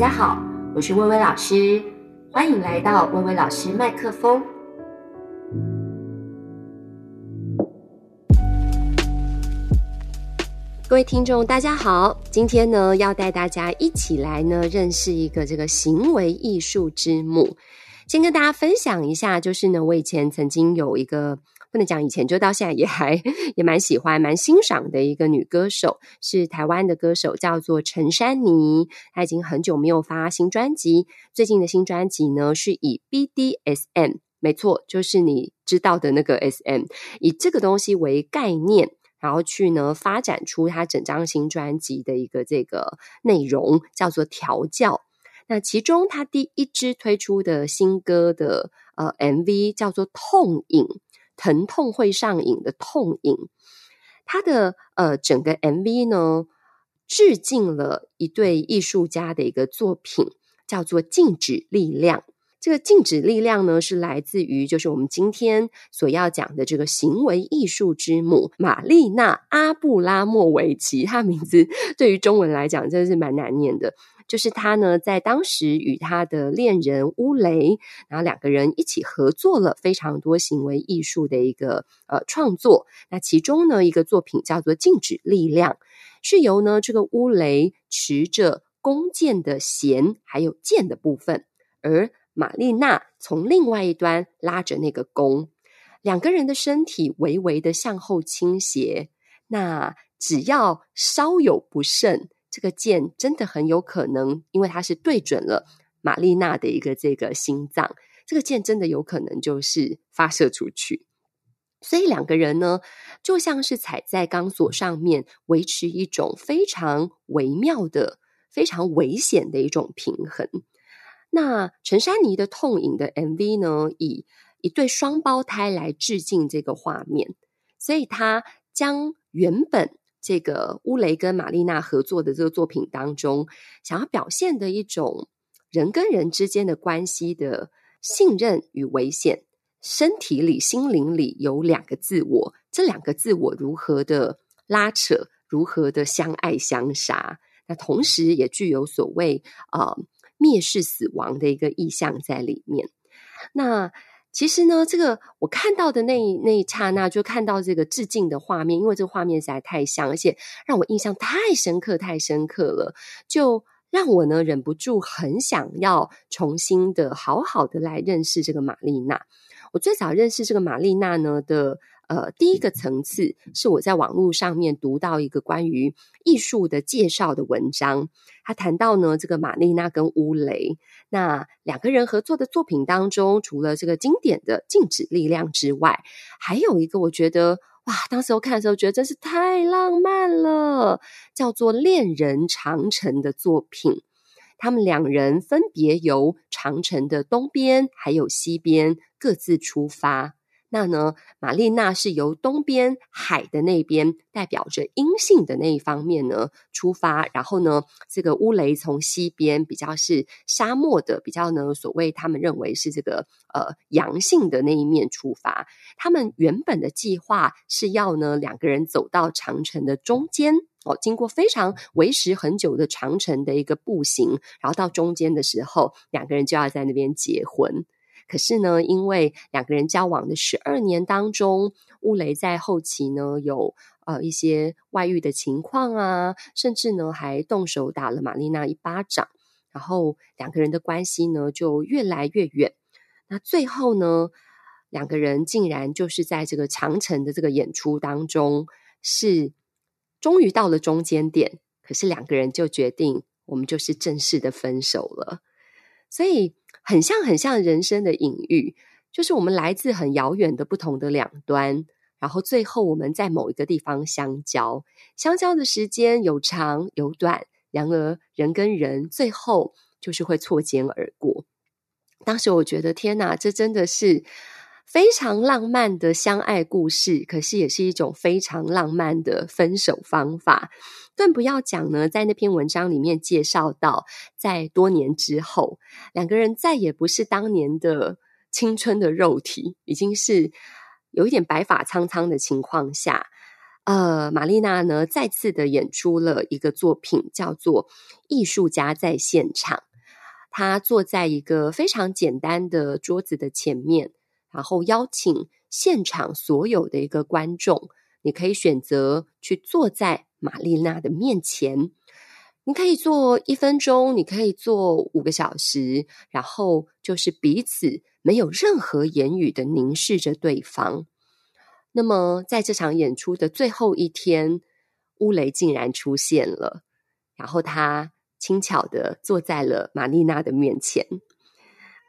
大家好，我是薇薇老师，欢迎来到薇薇老师麦克风。各位听众，大家好，今天呢要带大家一起来呢认识一个这个行为艺术之母。先跟大家分享一下，就是呢，我以前曾经有一个。不能讲以前，就到现在也还也蛮喜欢、蛮欣赏的一个女歌手，是台湾的歌手，叫做陈珊妮。她已经很久没有发新专辑，最近的新专辑呢是以 BDSM，没错，就是你知道的那个 SM，以这个东西为概念，然后去呢发展出她整张新专辑的一个这个内容，叫做调教。那其中她第一支推出的新歌的呃 MV 叫做痛瘾。疼痛会上瘾的痛瘾，他的呃整个 MV 呢，致敬了一对艺术家的一个作品，叫做《静止力量》。这个静止力量呢，是来自于就是我们今天所要讲的这个行为艺术之母玛丽娜·阿布拉莫维奇。她名字对于中文来讲真的是蛮难念的。就是他呢，在当时与他的恋人乌雷，然后两个人一起合作了非常多行为艺术的一个呃创作。那其中呢，一个作品叫做《静止力量》，是由呢这个乌雷持着弓箭的弦还有箭的部分，而玛丽娜从另外一端拉着那个弓，两个人的身体微微的向后倾斜。那只要稍有不慎。这个箭真的很有可能，因为它是对准了玛丽娜的一个这个心脏，这个箭真的有可能就是发射出去。所以两个人呢，就像是踩在钢索上面，维持一种非常微妙的、非常危险的一种平衡。那陈珊妮的痛饮的 MV 呢，以一对双胞胎来致敬这个画面，所以他将原本。这个乌雷跟玛丽娜合作的这个作品当中，想要表现的一种人跟人之间的关系的信任与危险，身体里、心灵里有两个自我，这两个自我如何的拉扯，如何的相爱相杀，那同时也具有所谓啊、呃、蔑视死亡的一个意象在里面，那。其实呢，这个我看到的那一那一刹那，就看到这个致敬的画面，因为这个画面实在太像，而且让我印象太深刻、太深刻了，就让我呢忍不住很想要重新的好好的来认识这个玛丽娜。我最早认识这个玛丽娜呢的。呃，第一个层次是我在网络上面读到一个关于艺术的介绍的文章，他谈到呢，这个玛丽娜跟乌雷那两个人合作的作品当中，除了这个经典的静止力量之外，还有一个我觉得哇，当时我看的时候觉得真是太浪漫了，叫做恋人长城的作品。他们两人分别由长城的东边还有西边各自出发。那呢，玛丽娜是由东边海的那边，代表着阴性的那一方面呢出发，然后呢，这个乌雷从西边比较是沙漠的，比较呢所谓他们认为是这个呃阳性的那一面出发。他们原本的计划是要呢两个人走到长城的中间哦，经过非常维持很久的长城的一个步行，然后到中间的时候，两个人就要在那边结婚。可是呢，因为两个人交往的十二年当中，乌雷在后期呢有呃一些外遇的情况啊，甚至呢还动手打了玛丽娜一巴掌，然后两个人的关系呢就越来越远。那最后呢，两个人竟然就是在这个长城的这个演出当中，是终于到了中间点，可是两个人就决定，我们就是正式的分手了。所以。很像很像人生的隐喻，就是我们来自很遥远的不同的两端，然后最后我们在某一个地方相交，相交的时间有长有短，然而人跟人最后就是会错肩而过。当时我觉得天哪，这真的是非常浪漫的相爱故事，可是也是一种非常浪漫的分手方法。更不要讲呢，在那篇文章里面介绍到，在多年之后，两个人再也不是当年的青春的肉体，已经是有一点白发苍苍的情况下，呃，玛丽娜呢再次的演出了一个作品，叫做《艺术家在现场》。她坐在一个非常简单的桌子的前面，然后邀请现场所有的一个观众，你可以选择去坐在玛丽娜的面前。你可以坐一分钟，你可以坐五个小时，然后就是彼此没有任何言语的凝视着对方。那么，在这场演出的最后一天，乌雷竟然出现了，然后他轻巧的坐在了玛丽娜的面前。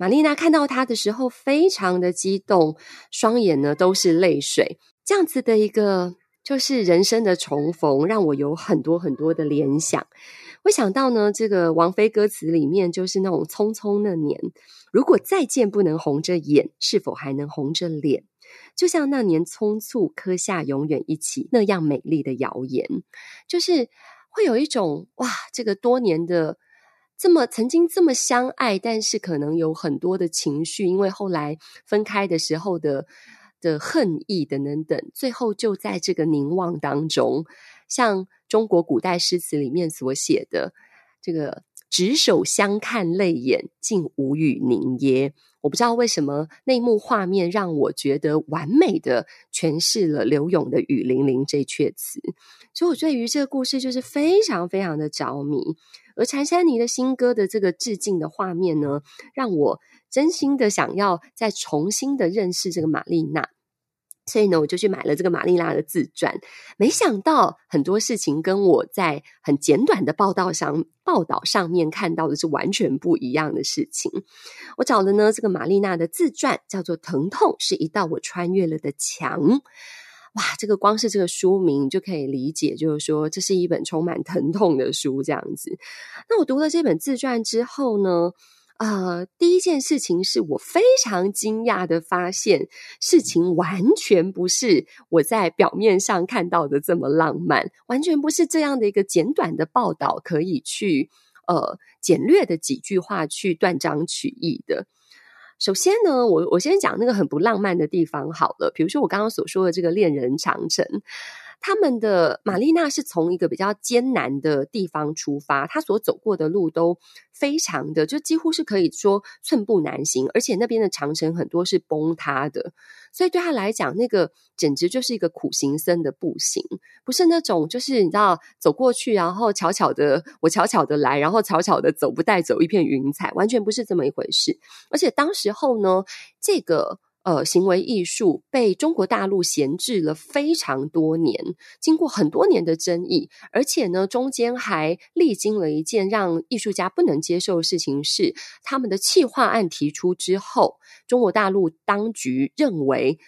玛丽娜看到他的时候，非常的激动，双眼呢都是泪水。这样子的一个就是人生的重逢，让我有很多很多的联想。我想到呢，这个王菲歌词里面就是那种匆匆那年，如果再见不能红着眼，是否还能红着脸？就像那年匆促刻下永远一起那样美丽的谣言，就是会有一种哇，这个多年的这么曾经这么相爱，但是可能有很多的情绪，因为后来分开的时候的的恨意等等等，最后就在这个凝望当中，像中国古代诗词里面所写的这个。执手相看泪眼，竟无语凝噎。我不知道为什么那一幕画面让我觉得完美的诠释了柳永的《雨霖铃》这阙词，所以我对于这个故事就是非常非常的着迷。而禅珊妮的新歌的这个致敬的画面呢，让我真心的想要再重新的认识这个玛丽娜。所以呢，我就去买了这个玛丽娜的自传。没想到很多事情跟我在很简短的报道上报道上面看到的是完全不一样的事情。我找的呢，这个玛丽娜的自传叫做《疼痛是一道我穿越了的墙》。哇，这个光是这个书名就可以理解，就是说这是一本充满疼痛的书这样子。那我读了这本自传之后呢，呃，第一件事情是我非常惊讶的发现，事情完全不是我在表面上看到的这么浪漫，完全不是这样的一个简短的报道可以去呃简略的几句话去断章取义的。首先呢，我我先讲那个很不浪漫的地方好了，比如说我刚刚所说的这个恋人长城。他们的玛丽娜是从一个比较艰难的地方出发，她所走过的路都非常的，就几乎是可以说寸步难行，而且那边的长城很多是崩塌的，所以对她来讲，那个简直就是一个苦行僧的步行，不是那种就是你知道走过去，然后悄悄的我悄悄的来，然后悄悄的走，不带走一片云彩，完全不是这么一回事。而且当时候呢，这个。呃，行为艺术被中国大陆闲置了非常多年，经过很多年的争议，而且呢，中间还历经了一件让艺术家不能接受的事情是，他们的企划案提出之后，中国大陆当局认为，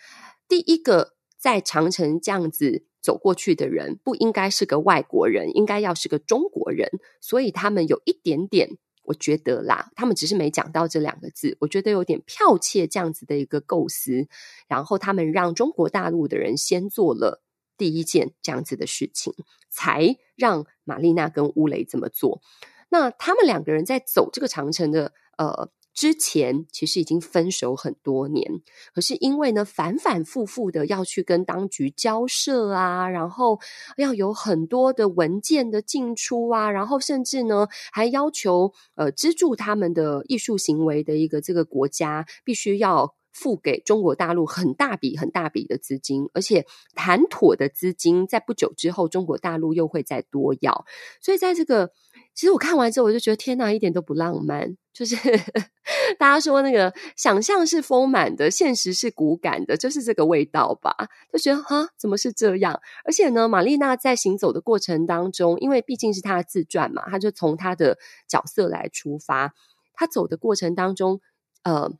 第一个在长城这样子走过去的人不应该是个外国人，应该要是个中国人，所以他们有一点点。我觉得啦，他们只是没讲到这两个字，我觉得有点剽窃这样子的一个构思，然后他们让中国大陆的人先做了第一件这样子的事情，才让玛丽娜跟乌雷这么做。那他们两个人在走这个长城的呃。之前其实已经分手很多年，可是因为呢，反反复复的要去跟当局交涉啊，然后要有很多的文件的进出啊，然后甚至呢，还要求呃资助他们的艺术行为的一个这个国家必须要付给中国大陆很大笔很大笔的资金，而且谈妥的资金在不久之后，中国大陆又会再多要，所以在这个。其实我看完之后，我就觉得天哪，一点都不浪漫。就是 大家说那个想象是丰满的，现实是骨感的，就是这个味道吧？就觉得哈，怎么是这样？而且呢，玛丽娜在行走的过程当中，因为毕竟是她的自传嘛，她就从她的角色来出发。她走的过程当中，呃，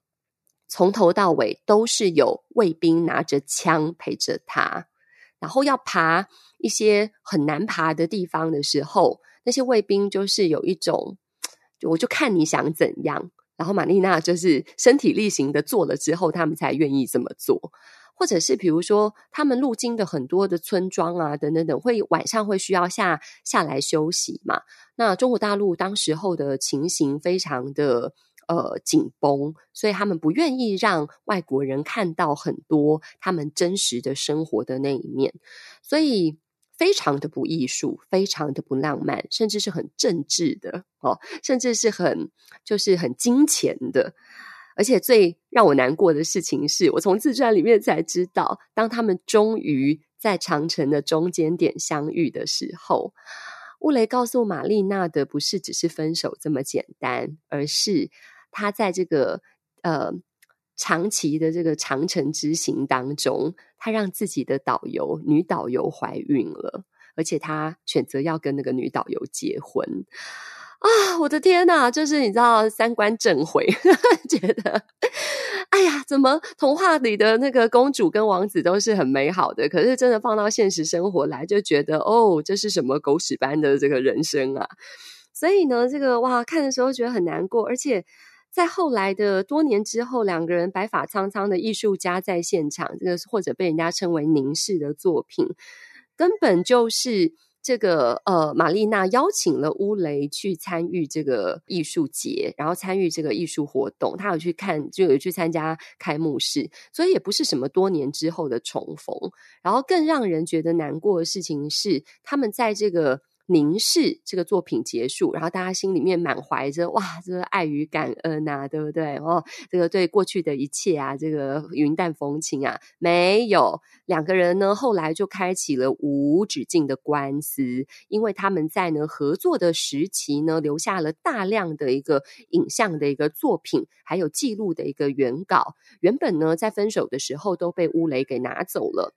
从头到尾都是有卫兵拿着枪陪着他，然后要爬一些很难爬的地方的时候。那些卫兵就是有一种，我就看你想怎样，然后玛丽娜就是身体力行的做了之后，他们才愿意这么做。或者是比如说，他们路经的很多的村庄啊，等等等，会晚上会需要下下来休息嘛。那中国大陆当时候的情形非常的呃紧绷，所以他们不愿意让外国人看到很多他们真实的生活的那一面，所以非常的不艺术，非常的不浪漫，甚至是很政治的哦，甚至是很就是很金钱的。而且最让我难过的事情是，我从自传里面才知道，当他们终于在长城的中间点相遇的时候，乌雷告诉玛丽娜的不是只是分手这么简单，而是他在这个呃长期的这个长城之行当中，他让自己的导游女导游怀孕了，而且他选择要跟那个女导游结婚。啊，我的天呐，就是你知道三观正毁，觉得，哎呀，怎么童话里的那个公主跟王子都是很美好的，可是真的放到现实生活来，就觉得哦，这是什么狗屎般的这个人生啊！所以呢，这个哇，看的时候觉得很难过，而且在后来的多年之后，两个人白发苍苍的艺术家在现场，这个或者被人家称为凝视的作品，根本就是。这个呃，玛丽娜邀请了乌雷去参与这个艺术节，然后参与这个艺术活动。他有去看，就有去参加开幕式，所以也不是什么多年之后的重逢。然后更让人觉得难过的事情是，他们在这个。凝视这个作品结束，然后大家心里面满怀着哇，这个爱与感恩呐，对不对？哦，这个对过去的一切啊，这个云淡风轻啊，没有两个人呢，后来就开启了无止境的官司，因为他们在呢合作的时期呢，留下了大量的一个影像的一个作品，还有记录的一个原稿，原本呢在分手的时候都被乌雷给拿走了。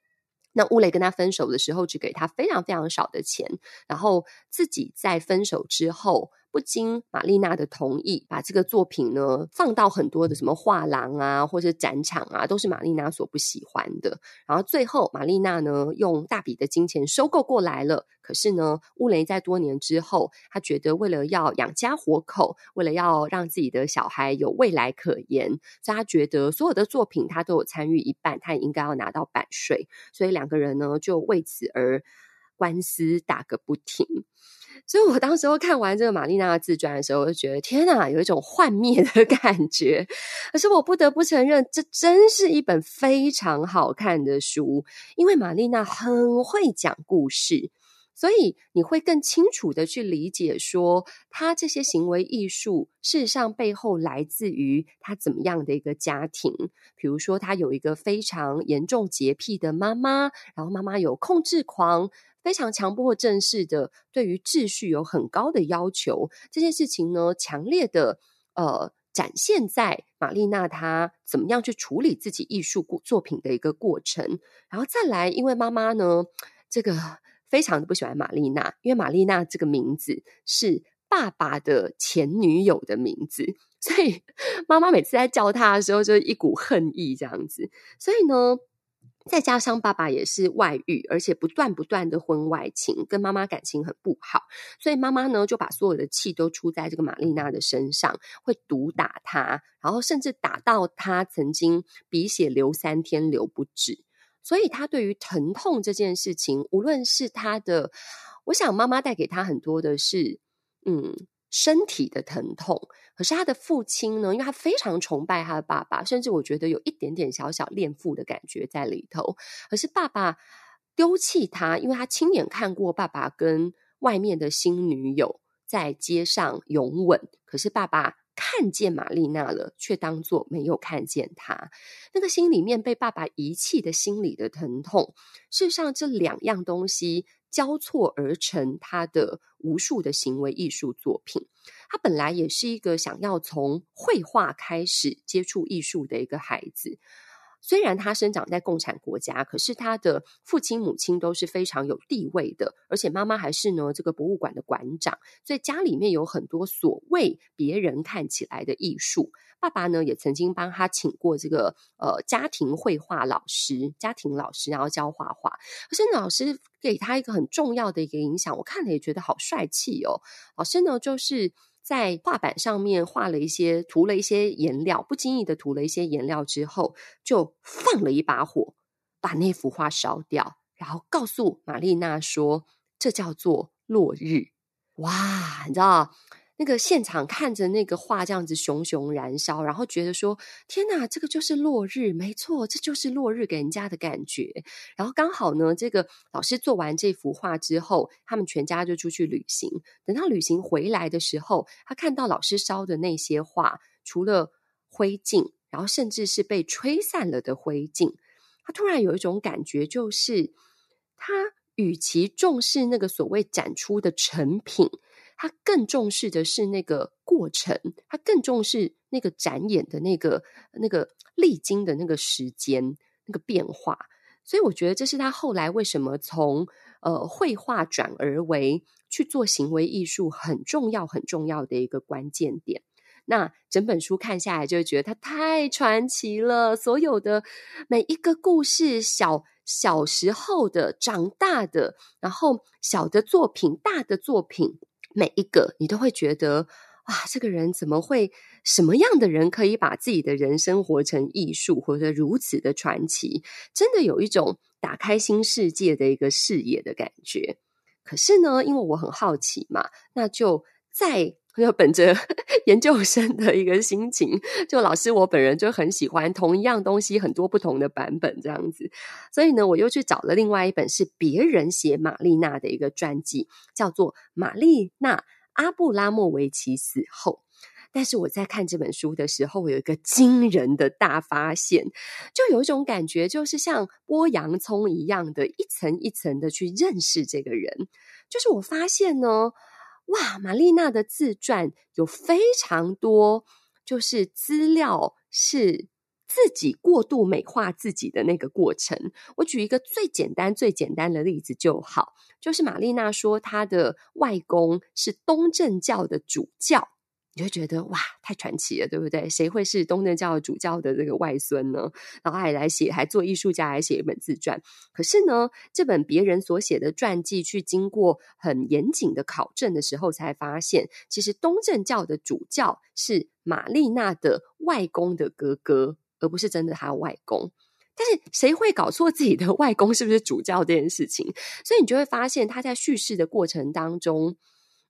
那乌雷跟他分手的时候，只给他非常非常少的钱，然后自己在分手之后，不经玛丽娜的同意，把这个作品呢放到很多的什么画廊啊，或者展场啊，都是玛丽娜所不喜欢的。然后最后，玛丽娜呢用大笔的金钱收购过来了。可是呢，乌雷在多年之后，他觉得为了要养家活口，为了要让自己的小孩有未来可言，所以他觉得所有的作品他都有参与一半，他也应该要拿到版税。所以两个人呢就为此而官司打个不停。所以我当时候看完这个玛丽娜的自传的时候，我就觉得天哪，有一种幻灭的 感觉。可是我不得不承认，这真是一本非常好看的书，因为玛丽娜很会讲故事，所以你会更清楚的去理解说，她这些行为艺术事实上背后来自于她怎么样的一个家庭。比如说，她有一个非常严重洁癖的妈妈，然后妈妈有控制狂。非常强迫正式的，对于秩序有很高的要求。这件事情呢，强烈的呃展现在玛丽娜她怎么样去处理自己艺术作品的一个过程。然后再来，因为妈妈呢，这个非常的不喜欢玛丽娜，因为玛丽娜这个名字是爸爸的前女友的名字，所以 妈妈每次在叫她的时候，就一股恨意这样子。所以呢。再加上爸爸也是外遇，而且不断不断的婚外情，跟妈妈感情很不好，所以妈妈呢就把所有的气都出在这个玛丽娜的身上，会毒打她，然后甚至打到她曾经鼻血流三天流不止。所以她对于疼痛这件事情，无论是她的，我想妈妈带给她很多的是，嗯。身体的疼痛，可是他的父亲呢？因为他非常崇拜他的爸爸，甚至我觉得有一点点小小恋父的感觉在里头。可是爸爸丢弃他，因为他亲眼看过爸爸跟外面的新女友在街上拥吻。可是爸爸看见玛丽娜了，却当作没有看见他。那个心里面被爸爸遗弃的心理的疼痛，事实上这两样东西。交错而成，他的无数的行为艺术作品。他本来也是一个想要从绘画开始接触艺术的一个孩子。虽然他生长在共产国家，可是他的父亲母亲都是非常有地位的，而且妈妈还是呢这个博物馆的馆长，所以家里面有很多所谓别人看起来的艺术。爸爸呢，也曾经帮他请过这个呃家庭绘画老师，家庭老师，然后教画画。可是老师给他一个很重要的一个影响，我看了也觉得好帅气哦。老师呢，就是在画板上面画了一些，涂了一些颜料，不经意的涂了一些颜料之后，就放了一把火，把那幅画烧掉，然后告诉玛丽娜说：“这叫做落日。”哇，你知道？那个现场看着那个画这样子熊熊燃烧，然后觉得说：“天哪，这个就是落日，没错，这就是落日给人家的感觉。”然后刚好呢，这个老师做完这幅画之后，他们全家就出去旅行。等到旅行回来的时候，他看到老师烧的那些画，除了灰烬，然后甚至是被吹散了的灰烬，他突然有一种感觉，就是他与其重视那个所谓展出的成品。他更重视的是那个过程，他更重视那个展演的那个那个历经的那个时间那个变化，所以我觉得这是他后来为什么从呃绘画转而为去做行为艺术很重要很重要的一个关键点。那整本书看下来，就会觉得他太传奇了，所有的每一个故事，小小时候的、长大的，然后小的作品、大的作品。每一个你都会觉得，哇，这个人怎么会？什么样的人可以把自己的人生活成艺术，活得如此的传奇？真的有一种打开新世界的一个视野的感觉。可是呢，因为我很好奇嘛，那就在要本着 研究生的一个心情，就老师我本人就很喜欢同一样东西很多不同的版本这样子，所以呢，我又去找了另外一本是别人写玛丽娜的一个传记，叫做《玛丽娜·阿布拉莫维奇死后》。但是我在看这本书的时候，我有一个惊人的大发现，就有一种感觉，就是像剥洋葱一样的，一层一层的去认识这个人。就是我发现呢。哇，玛丽娜的自传有非常多，就是资料是自己过度美化自己的那个过程。我举一个最简单、最简单的例子就好，就是玛丽娜说她的外公是东正教的主教。你就觉得哇，太传奇了，对不对？谁会是东正教主教的这个外孙呢？然后还来写，还做艺术家，还写一本自传。可是呢，这本别人所写的传记，去经过很严谨的考证的时候，才发现，其实东正教的主教是玛丽娜的外公的哥哥，而不是真的他外公。但是谁会搞错自己的外公是不是主教这件事情？所以你就会发现，他在叙事的过程当中，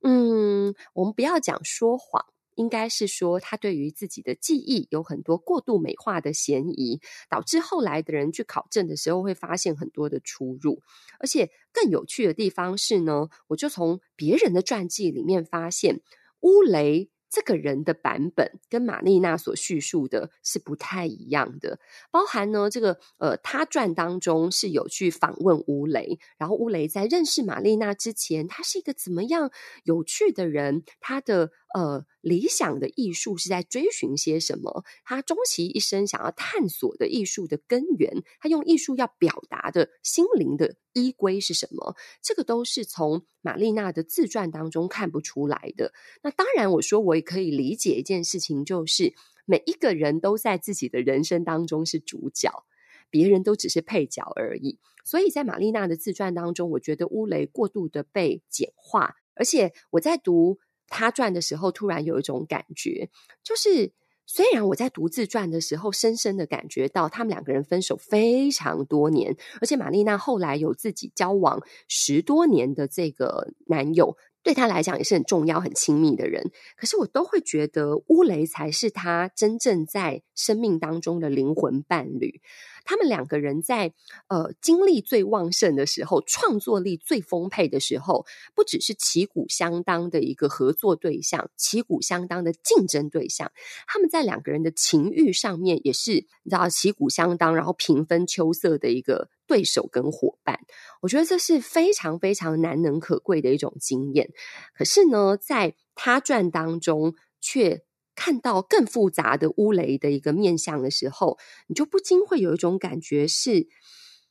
嗯，我们不要讲说谎。应该是说，他对于自己的记忆有很多过度美化的嫌疑，导致后来的人去考证的时候会发现很多的出入。而且更有趣的地方是呢，我就从别人的传记里面发现乌雷。这个人的版本跟玛丽娜所叙述的是不太一样的，包含呢，这个呃，他传当中是有去访问乌雷，然后乌雷在认识玛丽娜之前，他是一个怎么样有趣的人，他的。呃，理想的艺术是在追寻些什么？他终其一生想要探索的艺术的根源，他用艺术要表达的心灵的依归是什么？这个都是从玛丽娜的自传当中看不出来的。那当然，我说我也可以理解一件事情，就是每一个人都在自己的人生当中是主角，别人都只是配角而已。所以在玛丽娜的自传当中，我觉得乌雷过度的被简化，而且我在读。他传的时候，突然有一种感觉，就是虽然我在读自传的时候，深深的感觉到他们两个人分手非常多年，而且玛丽娜后来有自己交往十多年的这个男友，对她来讲也是很重要、很亲密的人。可是我都会觉得乌雷才是他真正在生命当中的灵魂伴侣。他们两个人在呃精力最旺盛的时候，创作力最丰沛的时候，不只是旗鼓相当的一个合作对象，旗鼓相当的竞争对象。他们在两个人的情欲上面也是，你知道旗鼓相当，然后平分秋色的一个对手跟伙伴。我觉得这是非常非常难能可贵的一种经验。可是呢，在他传当中却。看到更复杂的乌雷的一个面相的时候，你就不禁会有一种感觉是：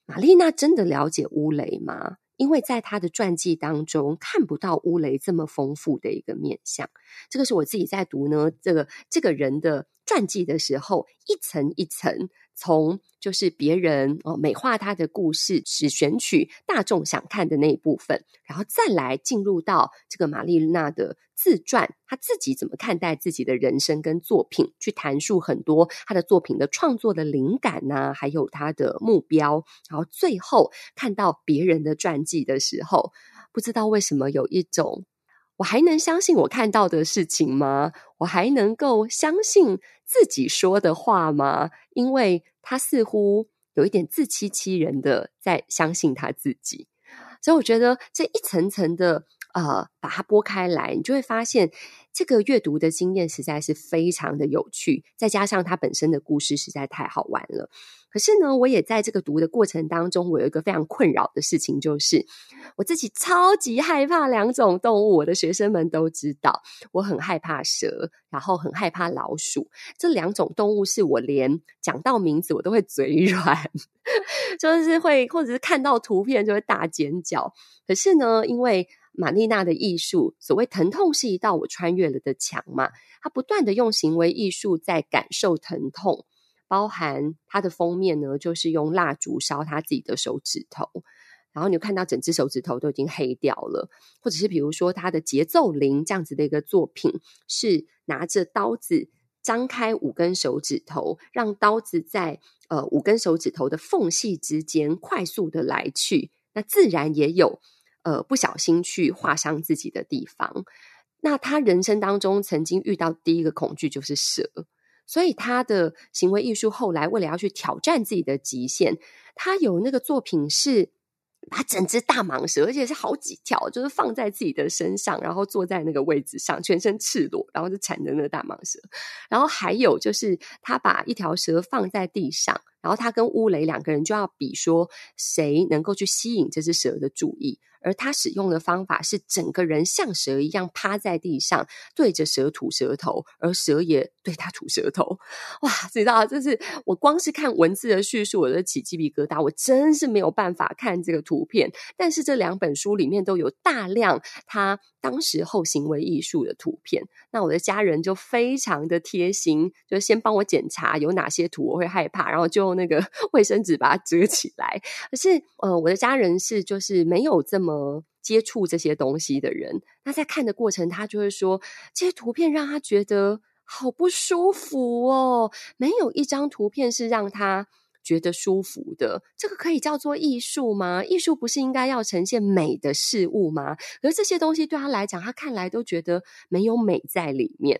玛丽娜真的了解乌雷吗？因为在她的传记当中看不到乌雷这么丰富的一个面相。这个是我自己在读呢，这个这个人的传记的时候，一层一层。从就是别人哦美化他的故事，只选取大众想看的那一部分，然后再来进入到这个玛丽娜的自传，他自己怎么看待自己的人生跟作品，去谈述很多他的作品的创作的灵感呐、还有他的目标，然后最后看到别人的传记的时候，不知道为什么有一种我还能相信我看到的事情吗？我还能够相信自己说的话吗？因为他似乎有一点自欺欺人的在相信他自己，所以我觉得这一层层的。呃，把它剥开来，你就会发现这个阅读的经验实在是非常的有趣，再加上它本身的故事实在太好玩了。可是呢，我也在这个读的过程当中，我有一个非常困扰的事情，就是我自己超级害怕两种动物。我的学生们都知道，我很害怕蛇，然后很害怕老鼠。这两种动物是我连讲到名字我都会嘴软，就是会或者是看到图片就会大尖叫。可是呢，因为玛丽娜的艺术，所谓疼痛是一道我穿越了的墙嘛。她不断的用行为艺术在感受疼痛，包含她的封面呢，就是用蜡烛烧她自己的手指头，然后你就看到整只手指头都已经黑掉了。或者是比如说他的节奏铃这样子的一个作品，是拿着刀子张开五根手指头，让刀子在呃五根手指头的缝隙之间快速的来去，那自然也有。呃，不小心去划伤自己的地方，那他人生当中曾经遇到第一个恐惧就是蛇，所以他的行为艺术后来为了要去挑战自己的极限，他有那个作品是把整只大蟒蛇，而且是好几条，就是放在自己的身上，然后坐在那个位置上，全身赤裸，然后就缠着那个大蟒蛇。然后还有就是他把一条蛇放在地上，然后他跟乌雷两个人就要比说谁能够去吸引这只蛇的注意。而他使用的方法是整个人像蛇一样趴在地上，对着蛇吐舌头，而蛇也对他吐舌头。哇，知道，就是我光是看文字的叙述，我就起鸡皮疙瘩。我真是没有办法看这个图片，但是这两本书里面都有大量他当时候行为艺术的图片。那我的家人就非常的贴心，就先帮我检查有哪些图我会害怕，然后就那个 卫生纸把它折起来。可是，呃，我的家人是就是没有这么。接触这些东西的人，那在看的过程，他就会说，这些图片让他觉得好不舒服哦。没有一张图片是让他觉得舒服的。这个可以叫做艺术吗？艺术不是应该要呈现美的事物吗？而这些东西对他来讲，他看来都觉得没有美在里面。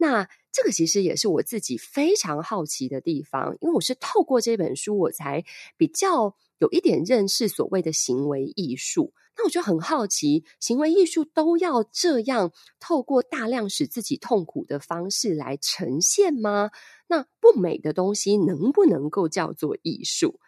那这个其实也是我自己非常好奇的地方，因为我是透过这本书，我才比较有一点认识所谓的行为艺术。那我就很好奇，行为艺术都要这样透过大量使自己痛苦的方式来呈现吗？那不美的东西能不能够叫做艺术？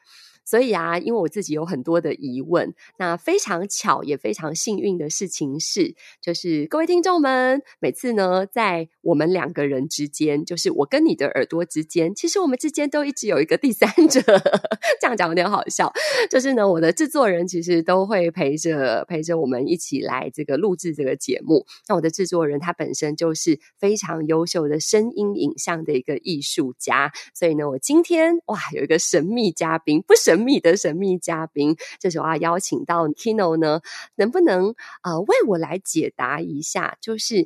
所以啊，因为我自己有很多的疑问，那非常巧也非常幸运的事情是，就是各位听众们，每次呢，在我们两个人之间，就是我跟你的耳朵之间，其实我们之间都一直有一个第三者。这样讲有点好笑，就是呢，我的制作人其实都会陪着陪着我们一起来这个录制这个节目。那我的制作人他本身就是非常优秀的声音影像的一个艺术家，所以呢，我今天哇有一个神秘嘉宾，不是。神秘的神秘嘉宾，这时候要邀请到 Kino 呢，能不能呃为我来解答一下，就是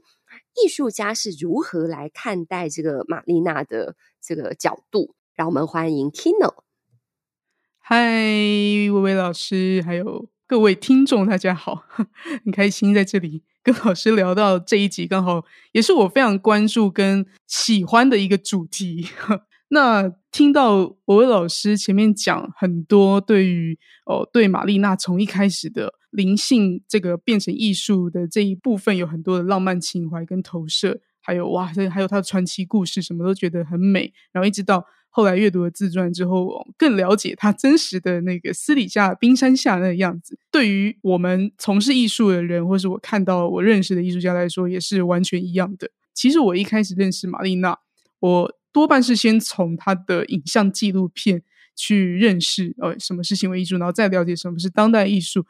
艺术家是如何来看待这个玛丽娜的这个角度？让我们欢迎 Kino。嗨，薇薇老师，还有各位听众，大家好，很开心在这里跟老师聊到这一集，刚好也是我非常关注跟喜欢的一个主题。那听到薇薇老师前面讲很多对于哦，对玛丽娜从一开始的灵性这个变成艺术的这一部分有很多的浪漫情怀跟投射，还有哇，还有他的传奇故事，什么都觉得很美。然后一直到后来阅读了自传之后，更了解他真实的那个私底下冰山下那个样子。对于我们从事艺术的人，或是我看到我认识的艺术家来说，也是完全一样的。其实我一开始认识玛丽娜，我。多半是先从他的影像纪录片去认识，呃，什么是行为艺术，然后再了解什么是当代艺术。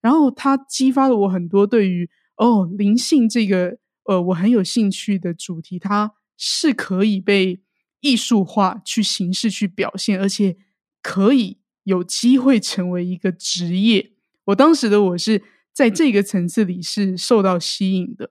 然后他激发了我很多对于哦灵性这个呃我很有兴趣的主题，它是可以被艺术化去形式去表现，而且可以有机会成为一个职业。我当时的我是在这个层次里是受到吸引的。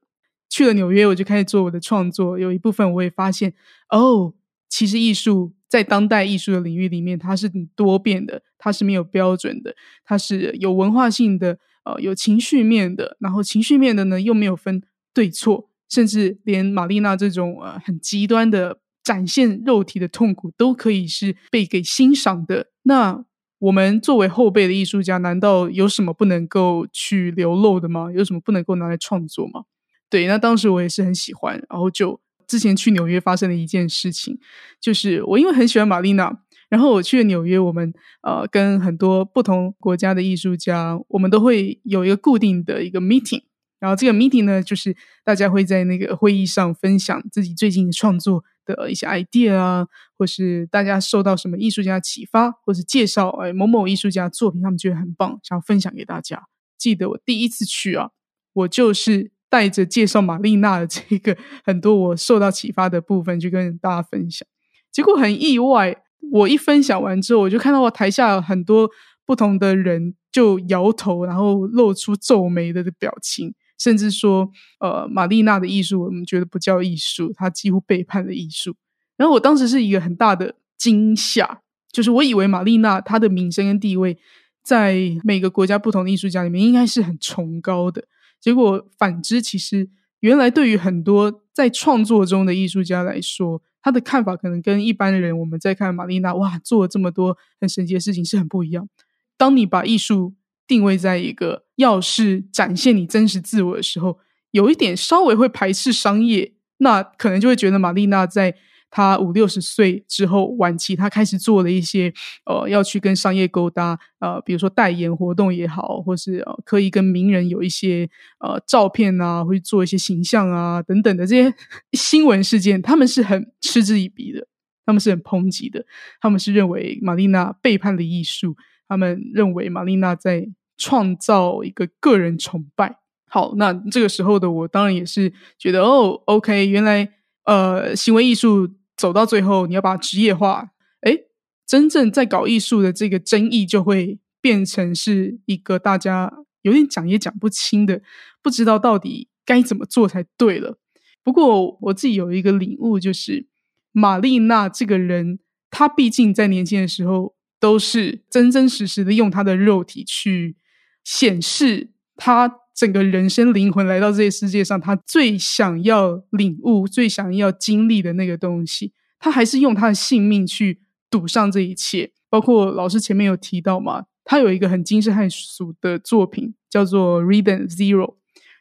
去了纽约，我就开始做我的创作，有一部分我也发现哦。其实艺术在当代艺术的领域里面，它是多变的，它是没有标准的，它是有文化性的，呃，有情绪面的，然后情绪面的呢又没有分对错，甚至连玛丽娜这种呃很极端的展现肉体的痛苦都可以是被给欣赏的。那我们作为后辈的艺术家，难道有什么不能够去流露的吗？有什么不能够拿来创作吗？对，那当时我也是很喜欢，然后就之前去纽约发生的一件事情，就是我因为很喜欢玛丽娜。然后我去了纽约，我们呃跟很多不同国家的艺术家，我们都会有一个固定的一个 meeting。然后这个 meeting 呢，就是大家会在那个会议上分享自己最近创作的一些 idea 啊，或是大家受到什么艺术家启发，或是介绍哎某某艺术家作品，他们觉得很棒，想要分享给大家。记得我第一次去啊，我就是带着介绍玛丽娜的这个很多我受到启发的部分去跟大家分享，结果很意外。我一分享完之后，我就看到我台下很多不同的人就摇头，然后露出皱眉的表情，甚至说：“呃，玛丽娜的艺术我们觉得不叫艺术，她几乎背叛了艺术。”然后我当时是一个很大的惊吓，就是我以为玛丽娜她的名声跟地位在每个国家不同的艺术家里面应该是很崇高的，结果反之，其实原来对于很多在创作中的艺术家来说。他的看法可能跟一般人，我们在看玛丽娜，哇，做了这么多很神奇的事情，是很不一样。当你把艺术定位在一个要是展现你真实自我的时候，有一点稍微会排斥商业，那可能就会觉得玛丽娜在。他五六十岁之后晚期，他开始做了一些呃，要去跟商业勾搭，呃，比如说代言活动也好，或是呃，可以跟名人有一些呃照片啊，会做一些形象啊等等的这些新闻事件，他们是很嗤之以鼻的，他们是很抨击的，他们是认为玛丽娜背叛了艺术，他们认为玛丽娜在创造一个个人崇拜。好，那这个时候的我当然也是觉得哦，OK，原来呃，行为艺术。走到最后，你要把它职业化，诶，真正在搞艺术的这个争议就会变成是一个大家有点讲也讲不清的，不知道到底该怎么做才对了。不过我自己有一个领悟，就是玛丽娜这个人，她毕竟在年轻的时候都是真真实实的用她的肉体去显示她。整个人生灵魂来到这个世界上，他最想要领悟、最想要经历的那个东西，他还是用他的性命去赌上这一切。包括老师前面有提到嘛，他有一个很惊世骇俗的作品，叫做《Rhythm Zero》，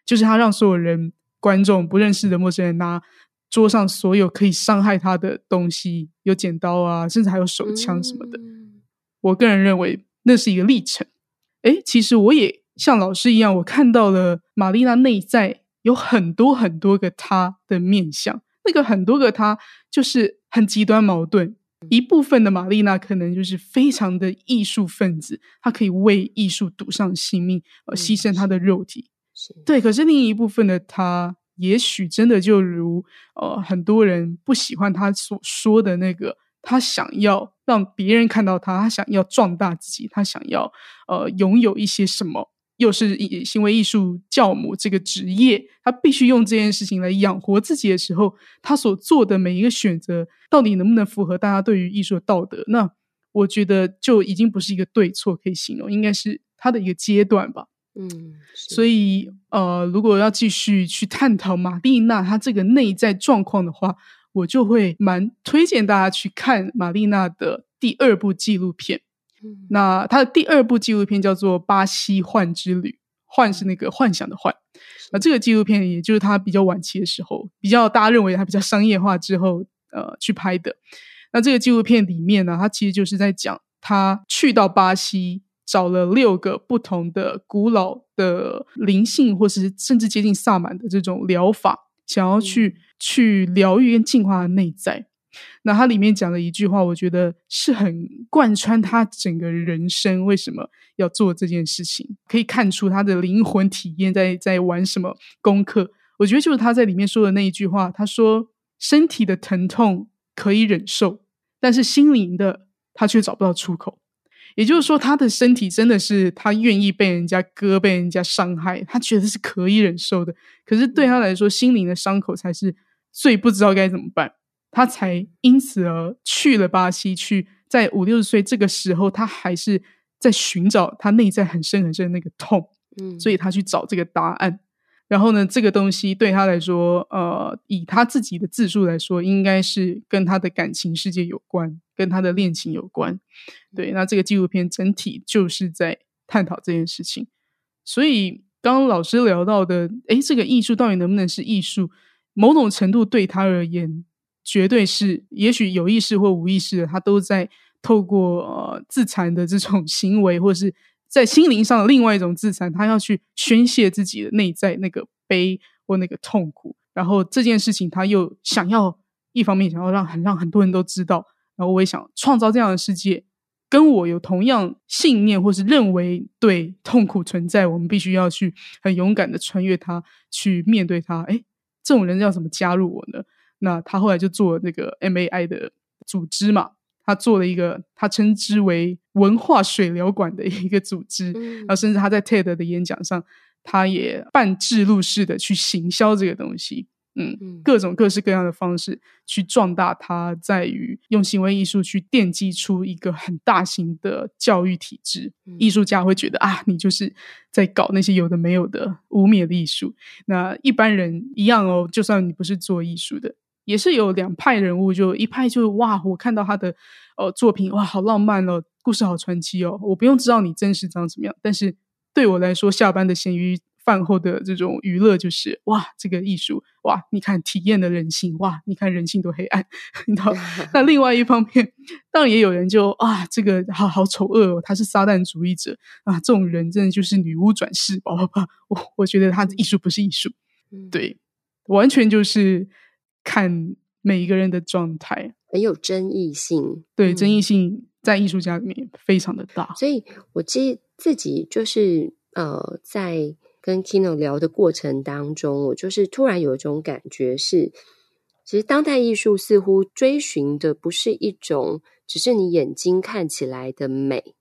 就是他让所有人、观众不认识的陌生人拿桌上所有可以伤害他的东西，有剪刀啊，甚至还有手枪什么的。嗯、我个人认为那是一个历程。诶，其实我也。像老师一样，我看到了玛丽娜内在有很多很多个她的面相，那个很多个她就是很极端矛盾。一部分的玛丽娜可能就是非常的艺术分子，她可以为艺术赌上性命，呃，牺牲她的肉体。对，可是另一部分的她，也许真的就如呃很多人不喜欢她所说的那个。他想要让别人看到他，他想要壮大自己，他想要呃拥有一些什么。又是以行为艺术教母这个职业，他必须用这件事情来养活自己的时候，他所做的每一个选择，到底能不能符合大家对于艺术的道德？那我觉得就已经不是一个对错可以形容，应该是他的一个阶段吧。嗯，所以呃，如果要继续去探讨玛丽娜她这个内在状况的话，我就会蛮推荐大家去看玛丽娜的第二部纪录片。那他的第二部纪录片叫做《巴西幻之旅》，幻是那个幻想的幻。那这个纪录片也就是他比较晚期的时候，比较大家认为他比较商业化之后，呃，去拍的。那这个纪录片里面呢，他其实就是在讲他去到巴西，找了六个不同的古老的灵性，或是甚至接近萨满的这种疗法，想要去去疗愈跟净化的内在。那他里面讲的一句话，我觉得是很贯穿他整个人生。为什么要做这件事情？可以看出他的灵魂体验在在玩什么功课。我觉得就是他在里面说的那一句话，他说：“身体的疼痛可以忍受，但是心灵的他却找不到出口。”也就是说，他的身体真的是他愿意被人家割、被人家伤害，他觉得是可以忍受的。可是对他来说，心灵的伤口才是最不知道该怎么办。他才因此而去了巴西，去在五六十岁这个时候，他还是在寻找他内在很深很深的那个痛，嗯，所以他去找这个答案。然后呢，这个东西对他来说，呃，以他自己的自述来说，应该是跟他的感情世界有关，跟他的恋情有关。对，那这个纪录片整体就是在探讨这件事情。所以，刚刚老师聊到的，诶，这个艺术到底能不能是艺术？某种程度对他而言，绝对是，也许有意识或无意识的，他都在透过自残的这种 行为，或是。在心灵上的另外一种自残，他要去宣泄自己的内在那个悲或那个痛苦，然后这件事情他又想要一方面想要让很让很多人都知道，然后我也想创造这样的世界，跟我有同样信念或是认为对痛苦存在，我们必须要去很勇敢的穿越它，去面对它。诶，这种人要怎么加入我呢？那他后来就做那个 MAI 的组织嘛。他做了一个他称之为文化水疗馆的一个组织，嗯、然后甚至他在 TED 的演讲上，他也半置入式的去行销这个东西，嗯，嗯各种各式各样的方式去壮大它，在于用行为艺术去奠基出一个很大型的教育体制。嗯、艺术家会觉得啊，你就是在搞那些有的没有的污蔑的艺术，那一般人一样哦，就算你不是做艺术的。也是有两派人物，就一派就是哇，我看到他的呃作品哇，好浪漫哦，故事好传奇哦，我不用知道你真实长怎么样，但是对我来说，下班的咸鱼饭后的这种娱乐就是哇，这个艺术哇，你看体验的人性哇，你看人性多黑暗，你知道？那另外一方面，当然也有人就啊，这个好好丑恶哦，他是撒旦主义者啊，这种人真的就是女巫转世，吧？我我觉得他的艺术不是艺术，对，完全就是。看每一个人的状态很有争议性，对，争议性在艺术家里面非常的大。嗯、所以我记自己就是呃，在跟 Kino 聊的过程当中，我就是突然有一种感觉是，其实当代艺术似乎追寻的不是一种只是你眼睛看起来的美，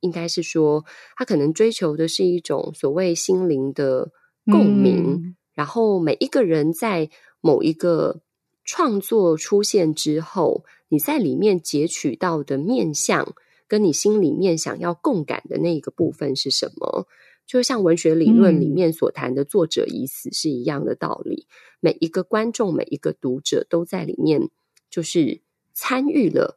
应该是说，他可能追求的是一种所谓心灵的共鸣，嗯、然后每一个人在某一个。创作出现之后，你在里面截取到的面相，跟你心里面想要共感的那一个部分是什么？就像文学理论里面所谈的“作者已死”是一样的道理。嗯、每一个观众、每一个读者都在里面，就是参与了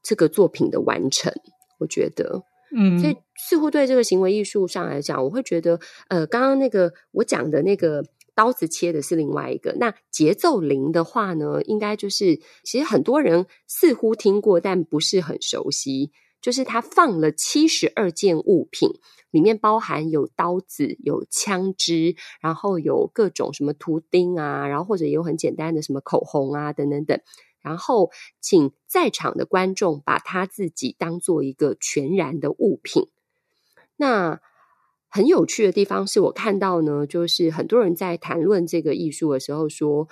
这个作品的完成。我觉得，嗯，所以似乎对这个行为艺术上来讲，我会觉得，呃，刚刚那个我讲的那个。刀子切的是另外一个，那节奏灵的话呢，应该就是其实很多人似乎听过，但不是很熟悉。就是他放了七十二件物品，里面包含有刀子、有枪支，然后有各种什么图钉啊，然后或者有很简单的什么口红啊等等等。然后请在场的观众把他自己当做一个全然的物品。那很有趣的地方是我看到呢，就是很多人在谈论这个艺术的时候说，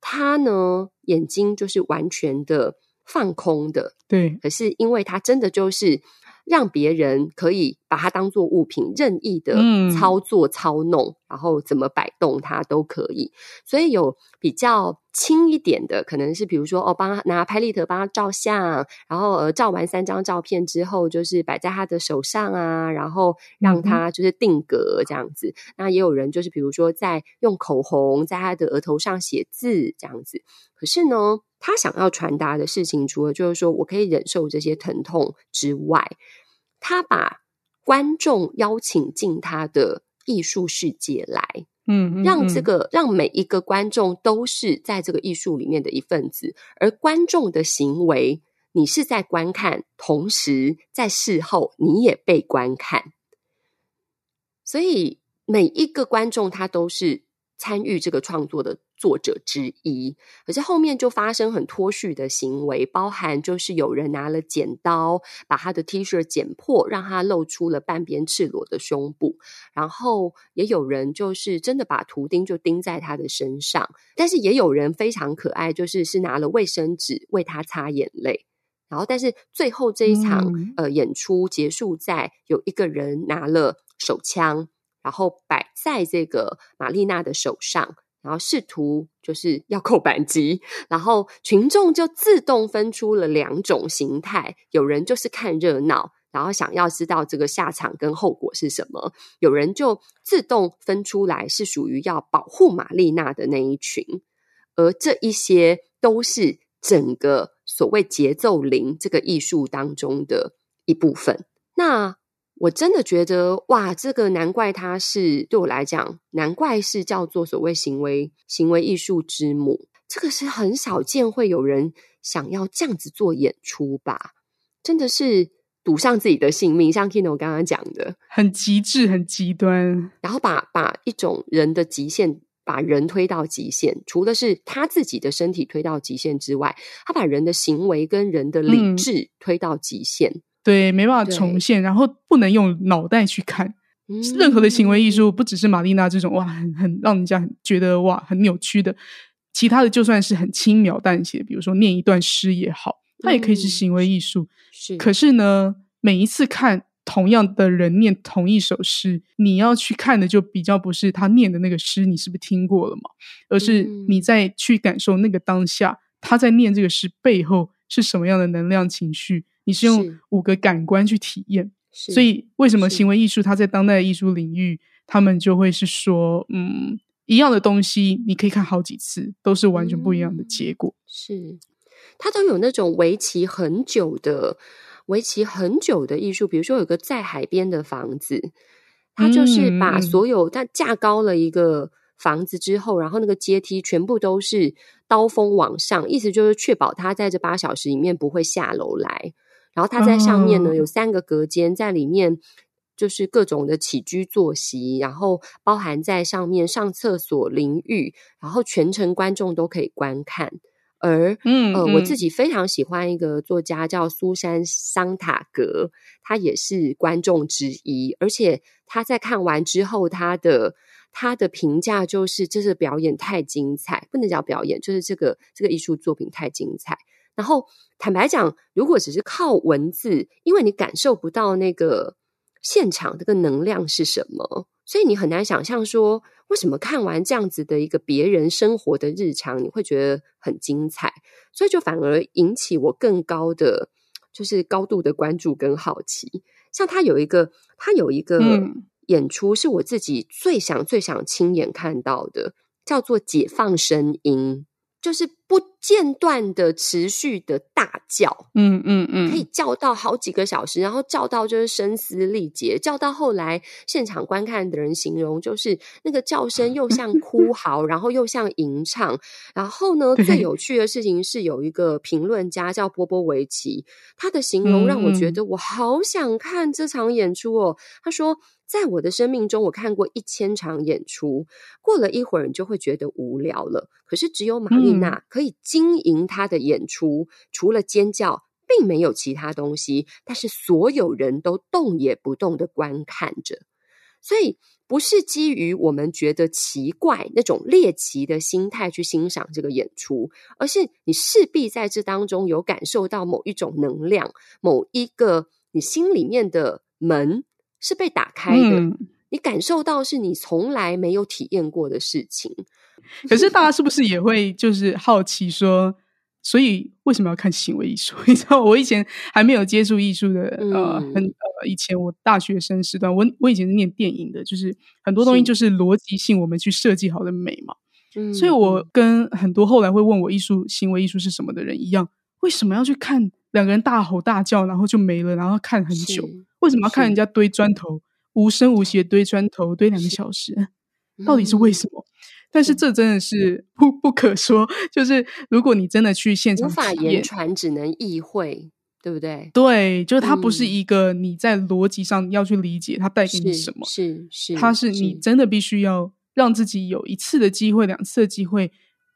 他呢眼睛就是完全的放空的，对。可是因为他真的就是。让别人可以把它当做物品，任意的操作操弄，嗯、然后怎么摆动它都可以。所以有比较轻一点的，可能是比如说哦，帮他拿拍立得帮他照相，然后呃照完三张照片之后，就是摆在他的手上啊，然后让他就是定格这样子。嗯、那也有人就是比如说在用口红在他的额头上写字这样子。可是呢，他想要传达的事情，除了就是说我可以忍受这些疼痛之外，他把观众邀请进他的艺术世界来，嗯，让这个让每一个观众都是在这个艺术里面的一份子，而观众的行为，你是在观看，同时在事后你也被观看，所以每一个观众他都是参与这个创作的作者之一，可是后面就发生很脱序的行为，包含就是有人拿了剪刀把他的 T 恤剪破，让他露出了半边赤裸的胸部，然后也有人就是真的把图钉就钉在他的身上，但是也有人非常可爱，就是是拿了卫生纸为他擦眼泪，然后但是最后这一场、嗯、呃演出结束在有一个人拿了手枪，然后摆在这个玛丽娜的手上。然后试图就是要扣扳机，然后群众就自动分出了两种形态，有人就是看热闹，然后想要知道这个下场跟后果是什么，有人就自动分出来是属于要保护玛丽娜的那一群，而这一些都是整个所谓节奏灵这个艺术当中的一部分。那我真的觉得，哇，这个难怪它是对我来讲，难怪是叫做所谓行为行为艺术之母。这个是很少见会有人想要这样子做演出吧？真的是赌上自己的性命，像 Kino 刚刚讲的，很极致、很极端，然后把把一种人的极限，把人推到极限，除了是他自己的身体推到极限之外，他把人的行为跟人的理智推到极限。嗯对，没办法重现，然后不能用脑袋去看。嗯、任何的行为艺术，不只是玛丽娜这种哇，很很让人家很觉得哇很扭曲的，其他的就算是很轻描淡写，比如说念一段诗也好，它也可以是行为艺术。嗯、是，可是呢，每一次看同样的人念同一首诗，你要去看的就比较不是他念的那个诗，你是不是听过了嘛？而是你在去感受那个当下，他在念这个诗背后是什么样的能量情绪。你是用五个感官去体验，所以为什么行为艺术它在当代艺术领域，他们就会是说，嗯，一样的东西你可以看好几次，都是完全不一样的结果。嗯、是，它都有那种为期很久的、为期很久的艺术，比如说有个在海边的房子，它就是把所有它架高了一个房子之后，然后那个阶梯全部都是刀锋往上，意思就是确保他在这八小时里面不会下楼来。然后它在上面呢，有三个隔间，在里面就是各种的起居作息，然后包含在上面上厕所、淋浴，然后全程观众都可以观看。而嗯呃，我自己非常喜欢一个作家叫苏珊桑塔格，她也是观众之一，而且她在看完之后，她的他的评价就是这是表演太精彩，不能叫表演，就是这个这个艺术作品太精彩。然后坦白讲，如果只是靠文字，因为你感受不到那个现场这个能量是什么，所以你很难想象说，为什么看完这样子的一个别人生活的日常，你会觉得很精彩，所以就反而引起我更高的就是高度的关注跟好奇。像他有一个，他有一个演出是我自己最想最想亲眼看到的，叫做《解放声音》。就是不间断的持续的大叫，嗯嗯嗯，可以叫到好几个小时，然后叫到就是声嘶力竭，叫到后来现场观看的人形容就是那个叫声又像哭嚎，然后又像吟唱。然后呢，最有趣的事情是有一个评论家叫波波维奇，他的形容让我觉得我好想看这场演出哦。他说。在我的生命中，我看过一千场演出，过了一会儿你就会觉得无聊了。可是只有玛丽娜可以经营他的演出，除了尖叫，并没有其他东西。但是所有人都动也不动的观看着，所以不是基于我们觉得奇怪那种猎奇的心态去欣赏这个演出，而是你势必在这当中有感受到某一种能量，某一个你心里面的门。是被打开的，你感受到是你从来没有体验过的事情。可是大家是不是也会就是好奇说，所以为什么要看行为艺术？你知道，我以前还没有接触艺术的，嗯、呃，很呃，以前我大学生时段，我我以前是念电影的，就是很多东西就是逻辑性，我们去设计好的美嘛。嗯，所以我跟很多后来会问我艺术行为艺术是什么的人一样，为什么要去看两个人大吼大叫，然后就没了，然后看很久？为什么要看人家堆砖头，无声无息的堆砖头堆两个小时？到底是为什么？嗯、但是这真的是不不可说。就是如果你真的去现场，无法言传，只能意会，对不对？对，就是它不是一个你在逻辑上要去理解它带给你什么，是是，它是你真的必须要让自己有一次的机会，两次的机会，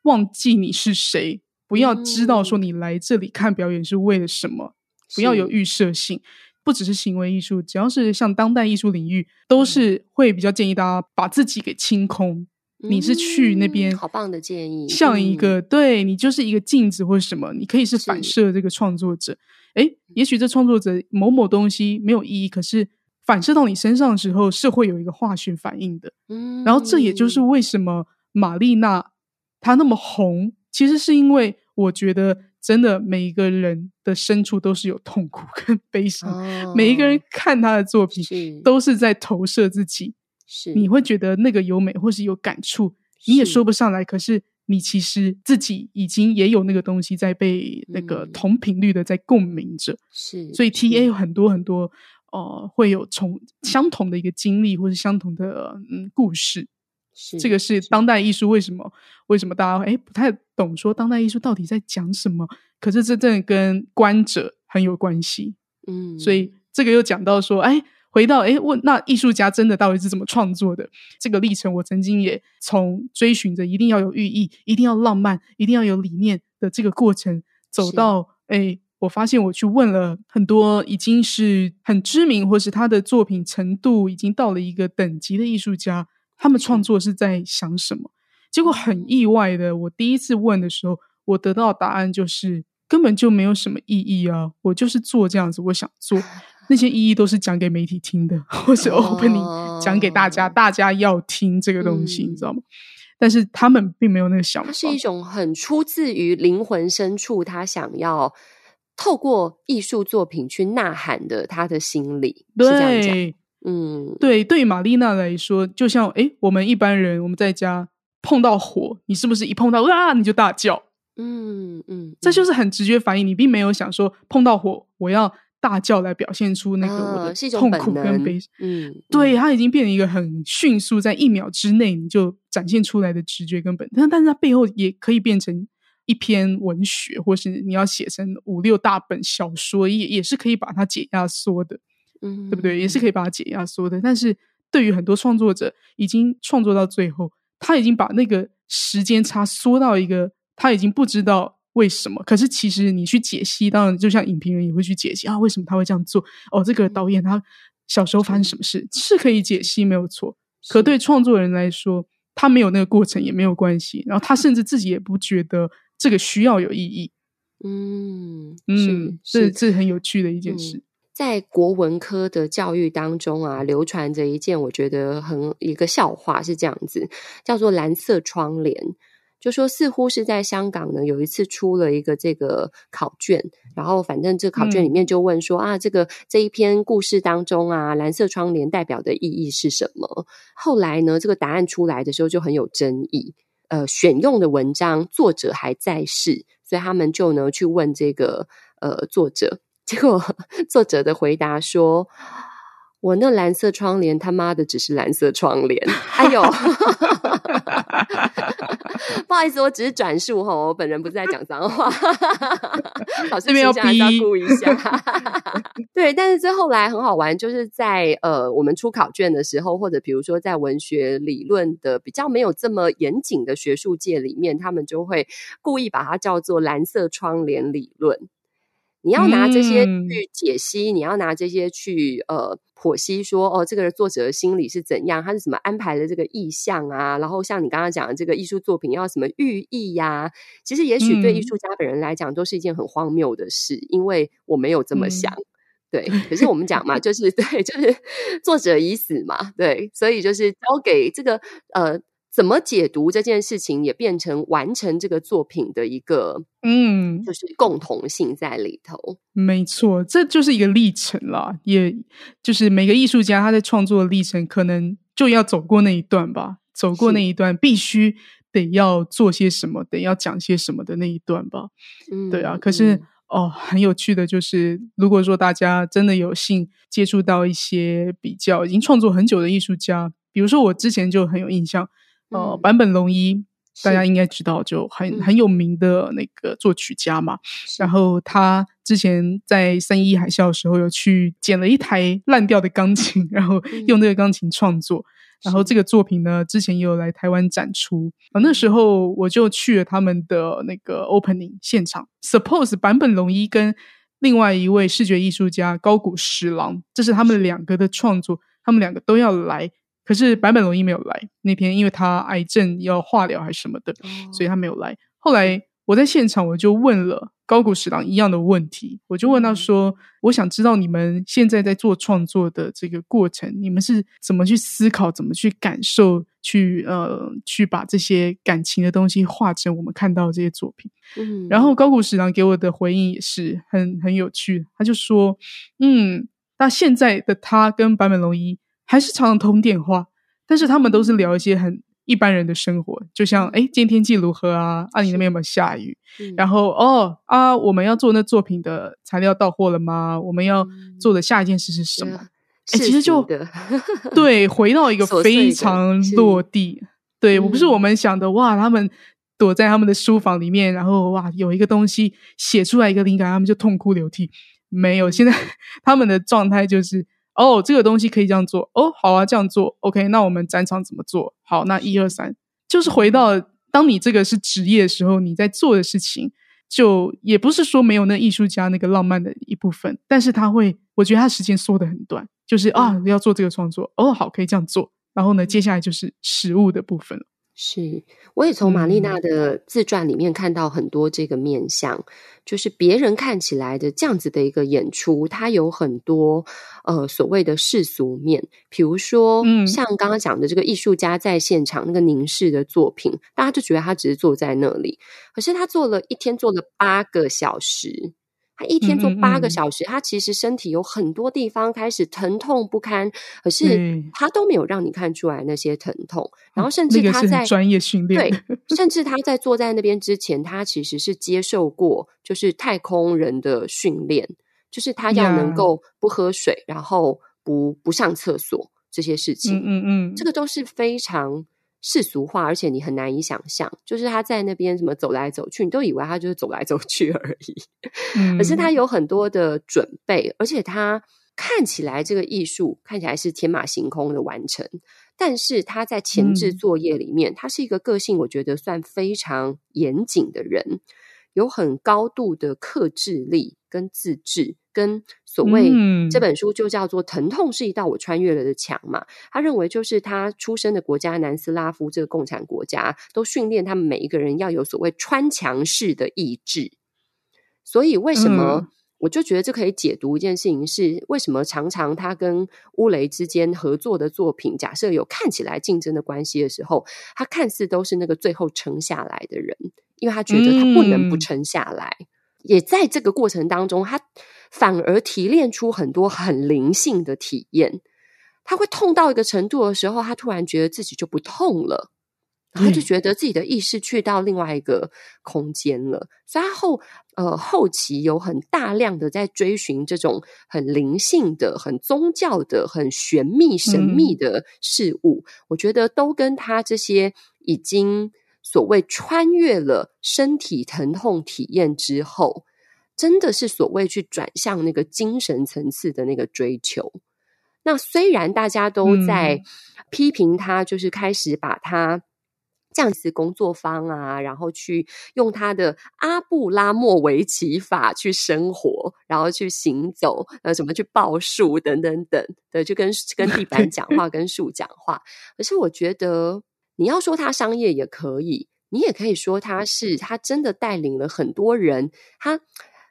忘记你是谁，不要知道说你来这里看表演是为了什么，不要有预设性。不只是行为艺术，只要是像当代艺术领域，都是会比较建议大家把自己给清空。嗯、你是去那边，好棒的建议，像一个、嗯、对你就是一个镜子或者什么，你可以是反射这个创作者。哎，也许这创作者某某东西没有意义，可是反射到你身上的时候是会有一个化学反应的。嗯，然后这也就是为什么玛丽娜她那么红，其实是因为我觉得真的每一个人的深处都是有痛苦跟 悲伤，哦、每一个人看他的作品都是在投射自己。是，你会觉得那个优美，或是有感触，你也说不上来。可是你其实自己已经也有那个东西在被那个同频率的在共鸣着。是，所以 TA 有很多很多。哦、呃，会有从相同的一个经历，或是相同的嗯故事，是这个是当代艺术为什么？为什么大家诶不太懂说当代艺术到底在讲什么？可是这真的跟观者很有关系，嗯，所以这个又讲到说，哎，回到哎问那艺术家真的到底是怎么创作的？这个历程我曾经也从追寻着一定要有寓意，一定要浪漫，一定要有理念的这个过程走到哎。我发现我去问了很多已经是很知名，或是他的作品程度已经到了一个等级的艺术家，他们创作是在想什么？结果很意外的，我第一次问的时候，我得到的答案就是根本就没有什么意义啊！我就是做这样子，我想做 那些意义都是讲给媒体听的，或是 opening 讲给大家，大家要听这个东西，你知道吗？但是他们并没有那个想法，它是一种很出自于灵魂深处，他想要。透过艺术作品去呐喊的他的心理，对，是这样讲。嗯，对，对于玛丽娜来说，就像诶我们一般人，我们在家碰到火，你是不是一碰到啊你就大叫？嗯嗯，嗯，这就是很直觉反应，你并没有想说碰到火我要大叫来表现出那个我的痛苦跟悲伤。啊、嗯，对，它已经变成一个很迅速，在一秒之内你就展现出来的直觉跟本能，但但是它背后也可以变成。一篇文学，或是你要写成五六大本小说，也也是可以把它解压缩的，嗯，对不对？也是可以把它解压缩的。但是对于很多创作者，已经创作到最后，他已经把那个时间差缩到一个，他已经不知道为什么。可是其实你去解析，当然就像影评人也会去解析啊，为什么他会这样做？哦，这个导演他小时候发生什么事是可以解析，没有错。可对创作人来说，他没有那个过程也没有关系，然后他甚至自己也不觉得。这个需要有意义，嗯嗯，这这是很有趣的一件事。嗯，在国文科的教育当中啊，流传着一件我觉得很一个笑话，是这样子，叫做蓝色窗帘。就说似乎是在香港呢，有一次出了一个这个考卷，然后反正这考卷里面就问说、嗯、啊，这个这一篇故事当中啊，蓝色窗帘代表的意义是什么？后来呢，这个答案出来的时候就很有争议。呃，选用的文章作者还在世，所以他们就呢去问这个呃作者，结 果作者的回答说：“我那蓝色窗帘他妈的只是蓝色窗帘。”哎呦。不好意思，我只是转述哈，我本人不是在讲脏话。老师，请这样照顾一下。对，但是这后来很好玩，就是在呃，我们出考卷的时候，或者比如说在文学理论的比较没有这么严谨的学术界里面，他们就会故意把它叫做蓝色窗帘理论。你要拿这些去解析，嗯、你要拿这些去呃剖析说，说哦，这个作者的心理是怎样，他是怎么安排的这个意象啊？然后像你刚刚讲的这个艺术作品要什么寓意呀、啊？其实也许对艺术家本人来讲都是一件很荒谬的事，嗯、因为我没有这么想。嗯、对，可是我们讲嘛，就是 对，就是作者已死嘛，对，所以就是交给这个呃。怎么解读这件事情，也变成完成这个作品的一个，嗯，就是共同性在里头。没错，这就是一个历程啦，也就是每个艺术家他在创作的历程，可能就要走过那一段吧，走过那一段，必须得要做些什么，得要讲些什么的那一段吧。嗯，对啊。可是、嗯、哦，很有趣的就是，如果说大家真的有幸接触到一些比较已经创作很久的艺术家，比如说我之前就很有印象。呃，坂本龙一，大家应该知道，就很很有名的那个作曲家嘛。然后他之前在三一海啸的时候，有去捡了一台烂掉的钢琴，然后用那个钢琴创作。然后这个作品呢，之前也有来台湾展出。啊，那时候我就去了他们的那个 opening 现场。Suppose 坂本龙一跟另外一位视觉艺术家高谷实郎，这是他们两个的创作，他们两个都要来。可是坂本龙一没有来那天，因为他癌症要化疗还是什么的，哦、所以他没有来。后来我在现场，我就问了高谷史郎一样的问题，我就问他说：“我想知道你们现在在做创作的这个过程，你们是怎么去思考，怎么去感受去呃去把这些感情的东西化成我们看到的这些作品。嗯，然后高谷史郎给我的回应也是很很有趣，他就说，嗯，那现在的他跟坂本龙一还是常常通电话，但是他们都是聊一些很一般人的生活，就像哎，今天天气如何啊？啊，你那边有没有下雨？嗯、然后哦啊，我们要做那作品的材料到货了吗？我们要做的下一件事是什么？哎、嗯，其实就 对，回到一个非常落地。对，我不是我们想的哇，他们躲在他们的书房里面，然后哇，有一个东西写出来一个灵感，他们就痛哭流涕。没有，现在 他们的状态就是。哦，这个东西可以这样做哦，好啊，这样做，OK。那我们展场怎么做？好，那一二三，就是回到当你这个是职业的时候，你在做的事情，就也不是说没有那艺术家那个浪漫的一部分，但是他会，我觉得他时间缩得很短，就是啊，要做这个创作，哦，好，可以这样做，然后呢，接下来就是实物的部分了。是，我也从玛丽娜的自传里面看到很多这个面相，嗯、就是别人看起来的这样子的一个演出，它有很多呃所谓的世俗面，比如说，嗯，像刚刚讲的这个艺术家在现场那个凝视的作品，大家就觉得他只是坐在那里，可是他做了一天，做了八个小时。他一天做八个小时，嗯嗯，他其实身体有很多地方开始疼痛不堪，可是他都没有让你看出来那些疼痛。然后甚至他在专业训练，对，甚至他在坐在那边之前，他其实是接受过就是太空人的训练，就是他要能够不喝水，然后不不上厕所这些事情。嗯嗯嗯，这个都是非常。世俗化，而且你很难以想象，就是他在那边什么走来走去，你都以为他就是走来走去而已。嗯，可是他有很多的准备，而且他看起来这个艺术看起来是天马行空的完成，但是他在前置作业里面，嗯，他是一个个性我觉得算非常严谨的人，有很高度的克制力跟自制。跟所谓、嗯、这本书就叫做“疼痛是一道我穿越了的墙”嘛，他认为就是他出生的国家南斯拉夫这个共产国家都训练他们每一个人要有所谓穿墙式的意志，所以为什么我就觉得这可以解读一件事情是为什么常常他跟乌雷之间合作的作品，假设有看起来竞争的关系的时候，他看似都是那个最后撑下来的人，因为他觉得他不能不撑下来。嗯也在这个过程当中，他反而提炼出很多很灵性的体验。他会痛到一个程度的时候，他突然觉得自己就不痛了，然后就觉得自己的意识去到另外一个空间了。所以他后呃后期有很大量的在追寻这种很灵性的、很宗教的、很玄秘神秘的事物。我觉得都跟他这些已经。所谓穿越了身体疼痛体验之后，真的是所谓去转向那个精神层次的那个追求。那虽然大家都在批评他，就是开始把他这样子工作坊啊，然后去用他的阿布拉莫维奇法去生活，然后去行走，呃，什么去抱树等等等，对，就跟跟地板讲话，跟树讲话。可是我觉得。你要说他商业也可以，你也可以说他是他真的带领了很多人。他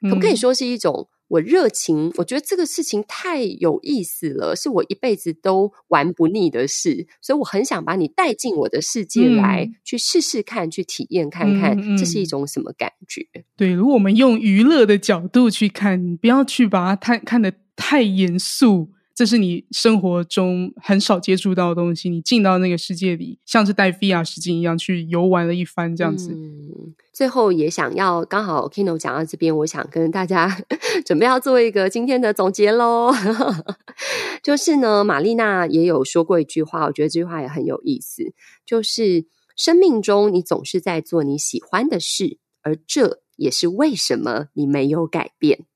可不可以说是一种我热情？嗯、我觉得这个事情太有意思了，是我一辈子都玩不腻的事，所以我很想把你带进我的世界来，嗯、去试试看，去体验看看，这是一种什么感觉？对，如果我们用娱乐的角度去看，不要去把它看看得太严肃。这是你生活中很少接触到的东西，你进到那个世界里，像是戴 VR 实境一样去游玩了一番，这样子。嗯，最后也想要刚好 Kino 讲到这边，我想跟大家 准备要做一个今天的总结喽。就是呢，玛丽娜也有说过一句话，我觉得这句话也很有意思，就是生命中你总是在做你喜欢的事，而这也是为什么你没有改变。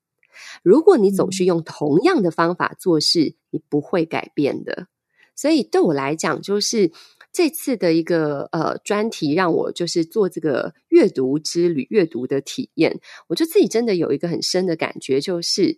如果你总是用同样的方法做事，你不会改变的。所以对我来讲，就是这次的一个呃专题，让我就是做这个阅读之旅、阅读的体验。我就自己真的有一个很深的感觉，就是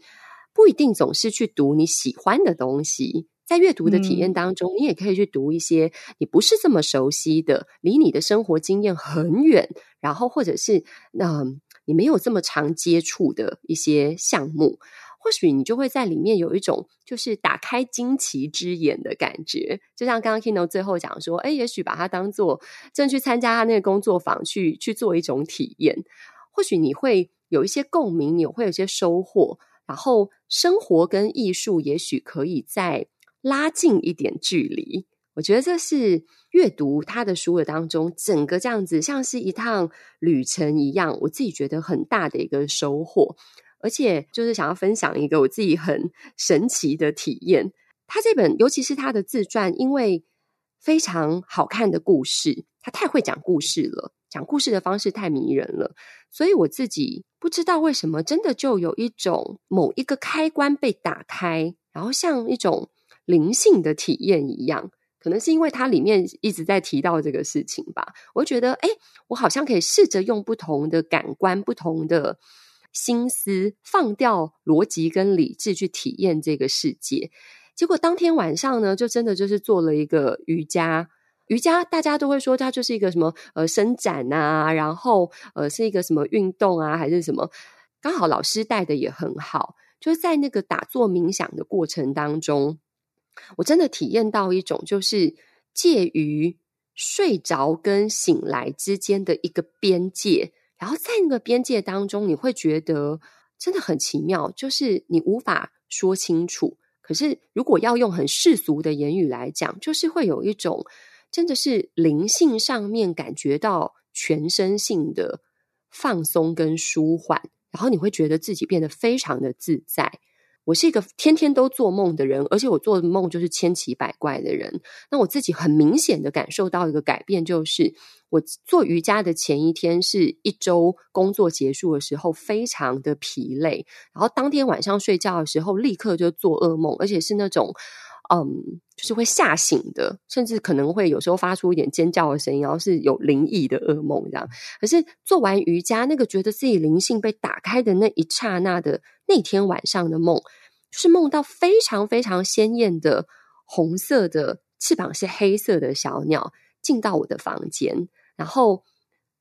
不一定总是去读你喜欢的东西。在阅读的体验当中，你也可以去读一些你不是这么熟悉的、离你的生活经验很远，然后或者是嗯。呃你没有这么常接触的一些项目，或许你就会在里面有一种就是打开惊奇之眼的感觉。就像刚刚 Kino 最后讲说，哎，也许把它当做正去参加他那个工作坊去去做一种体验，或许你会有一些共鸣，你会有一些收获，然后生活跟艺术也许可以再拉近一点距离。我觉得这是阅读他的书的当中，整个这样子像是一趟旅程一样，我自己觉得很大的一个收获。而且就是想要分享一个我自己很神奇的体验。他这本，尤其是他的自传，因为非常好看的故事，他太会讲故事了，讲故事的方式太迷人了，所以我自己不知道为什么，真的就有一种某一个开关被打开，然后像一种灵性的体验一样。可能是因为它里面一直在提到这个事情吧，我觉得，哎，我好像可以试着用不同的感官、不同的心思，放掉逻辑跟理智去体验这个世界。结果当天晚上呢，就真的就是做了一个瑜伽。瑜伽大家都会说它就是一个什么呃伸展啊，然后呃是一个什么运动啊，还是什么？刚好老师带的也很好，就是在那个打坐冥想的过程当中。我真的体验到一种，就是介于睡着跟醒来之间的一个边界，然后在那个边界当中，你会觉得真的很奇妙，就是你无法说清楚。可是如果要用很世俗的言语来讲，就是会有一种真的是灵性上面感觉到全身性的放松跟舒缓，然后你会觉得自己变得非常的自在。我是一个天天都做梦的人，而且我做的梦就是千奇百怪的人。那我自己很明显的感受到一个改变，就是我做瑜伽的前一天是一周工作结束的时候，非常的疲累，然后当天晚上睡觉的时候，立刻就做噩梦，而且是那种。嗯，就是会吓醒的，甚至可能会有时候发出一点尖叫的声音，然后是有灵异的噩梦这样。可是做完瑜伽，那个觉得自己灵性被打开的那一刹那的那天晚上的梦，就是梦到非常非常鲜艳的红色的翅膀是黑色的小鸟进到我的房间，然后。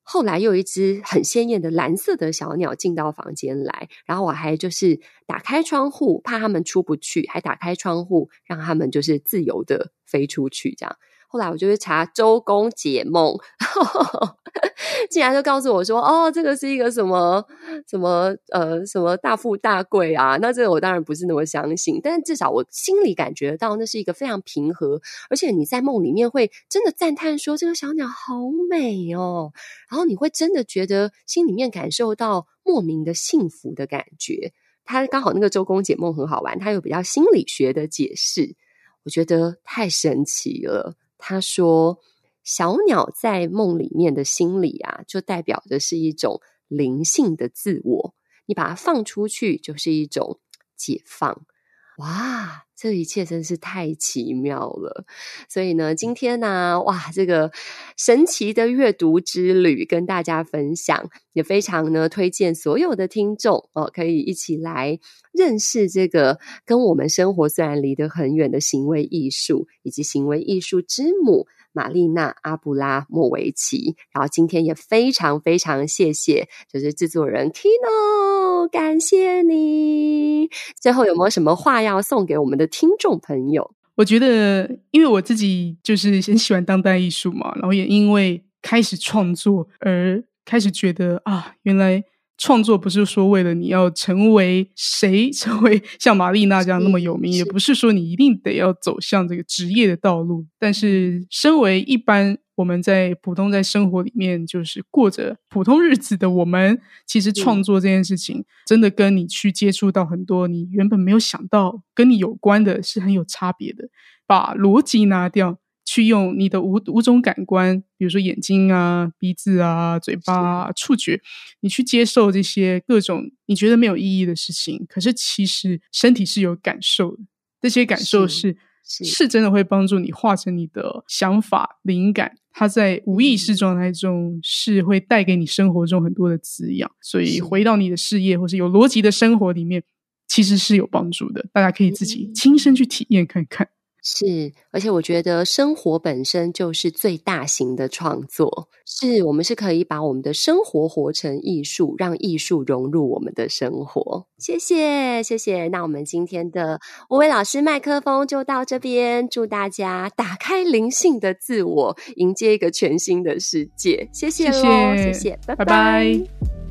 后来又一只很鲜艳的蓝色的小鸟进到房间来，然后我还就是打开窗户，怕它们出不去，还打开窗户让它们就是自由的飞出去，这样。后来我就去查周公解梦，竟然就告诉我说：“哦，这个是一个什么什么呃什么大富大贵啊？”那这个我当然不是那么相信，但至少我心里感觉到那是一个非常平和，而且你在梦里面会真的赞叹说：“这个小鸟好美哦。”然后你会真的觉得心里面感受到莫名的幸福的感觉。他刚好那个周公解梦很好玩，他有比较心理学的解释，我觉得太神奇了。他说：“小鸟在梦里面的心里啊，就代表的是一种灵性的自我。你把它放出去，就是一种解放。哇！”这一切真是太奇妙了，所以呢，今天呢、哇，这个神奇的阅读之旅跟大家分享，也非常呢推荐所有的听众哦，可以一起来认识这个跟我们生活虽然离得很远的行为艺术，以及行为艺术之母。玛丽娜·阿布拉莫维奇，然后今天也非常非常谢谢，就是制作人 Kino，感谢你。最后有没有什么话要送给我们的听众朋友？我觉得，因为我自己就是很喜欢当代艺术嘛，然后也因为开始创作而开始觉得啊，原来。创作不是说为了你要成为谁，成为像玛丽娜这样那么有名，也不是说你一定得要走向这个职业的道路。但是，身为一般我们在普通在生活里面就是过着普通日子的我们，其实创作这件事情，真的跟你去接触到很多你原本没有想到跟你有关的，是很有差别的。把逻辑拿掉。去用你的五五种感官，比如说眼睛啊、鼻子啊、嘴巴啊、触觉，你去接受这些各种你觉得没有意义的事情。可是其实身体是有感受的，这些感受是是，是真的会帮助你化成你的想法、灵感。它在无意识状态中是会带给你生活中很多的滋养。所以回到你的事业或是有逻辑的生活里面，其实是有帮助的。大家可以自己亲身去体验看看。是，而且我觉得生活本身就是最大型的创作，是我们是可以把我们的生活活成艺术，让艺术融入我们的生活。谢谢，谢谢。那我们今天的吴伟老师麦克风就到这边，祝大家打开灵性的自我，迎接一个全新的世界。谢谢喽，谢谢。拜拜。